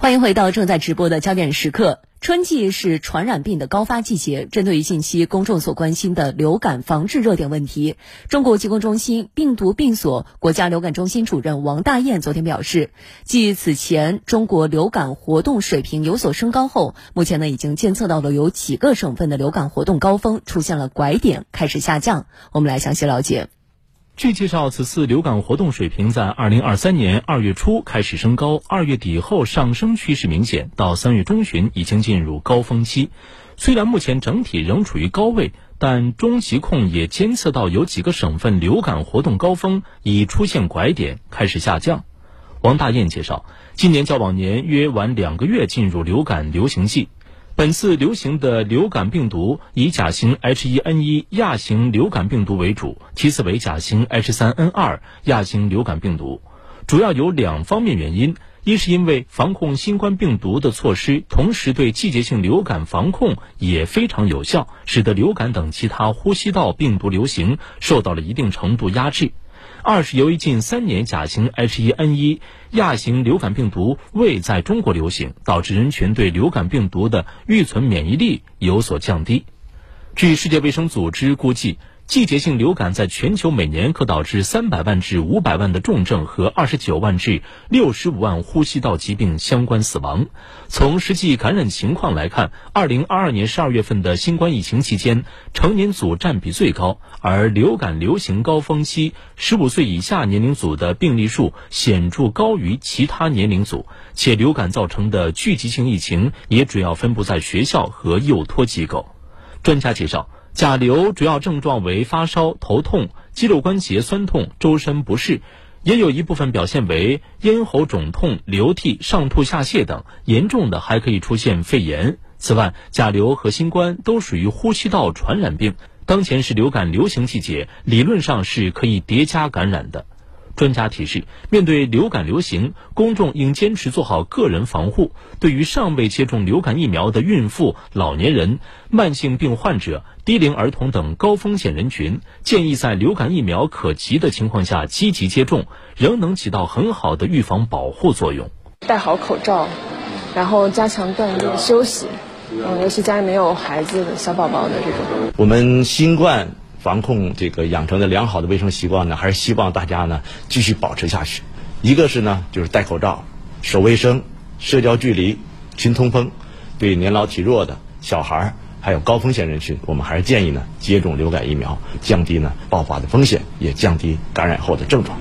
欢迎回到正在直播的焦点时刻。春季是传染病的高发季节，针对于近期公众所关心的流感防治热点问题，中国疾控中心病毒病所国家流感中心主任王大燕昨天表示，继此前中国流感活动水平有所升高后，目前呢已经监测到了有几个省份的流感活动高峰出现了拐点，开始下降。我们来详细了解。据介绍，此次流感活动水平在二零二三年二月初开始升高，二月底后上升趋势明显，到三月中旬已经进入高峰期。虽然目前整体仍处于高位，但中疾控也监测到有几个省份流感活动高峰已出现拐点，开始下降。王大燕介绍，今年较往年约晚两个月进入流感流行季。本次流行的流感病毒以甲型 H1N1 亚型流感病毒为主，其次为甲型 H3N2 亚型流感病毒，主要有两方面原因：一是因为防控新冠病毒的措施，同时对季节性流感防控也非常有效，使得流感等其他呼吸道病毒流行受到了一定程度压制。二是由于近三年甲型 H1N1 亚型流感病毒未在中国流行，导致人群对流感病毒的预存免疫力有所降低。据世界卫生组织估计。季节性流感在全球每年可导致三百万至五百万的重症和二十九万至六十五万呼吸道疾病相关死亡。从实际感染情况来看，二零二二年十二月份的新冠疫情期间，成年组占比最高，而流感流行高峰期，十五岁以下年龄组的病例数显著高于其他年龄组，且流感造成的聚集性疫情也主要分布在学校和幼托机构。专家介绍。甲流主要症状为发烧、头痛、肌肉关节酸痛、周身不适，也有一部分表现为咽喉肿痛、流涕、上吐下泻等，严重的还可以出现肺炎。此外，甲流和新冠都属于呼吸道传染病，当前是流感流行季节，理论上是可以叠加感染的。专家提示：面对流感流行，公众应坚持做好个人防护。对于尚未接种流感疫苗的孕妇、老年人、慢性病患者、低龄儿童等高风险人群，建议在流感疫苗可及的情况下积极接种，仍能起到很好的预防保护作用。戴好口罩，然后加强锻炼、休息。嗯，尤其家里没有孩子的小宝宝的这种。我们新冠。防控这个养成的良好的卫生习惯呢，还是希望大家呢继续保持下去。一个是呢，就是戴口罩、守卫生、社交距离、勤通风。对年老体弱的小孩儿，还有高风险人群，我们还是建议呢接种流感疫苗，降低呢爆发的风险，也降低感染后的症状。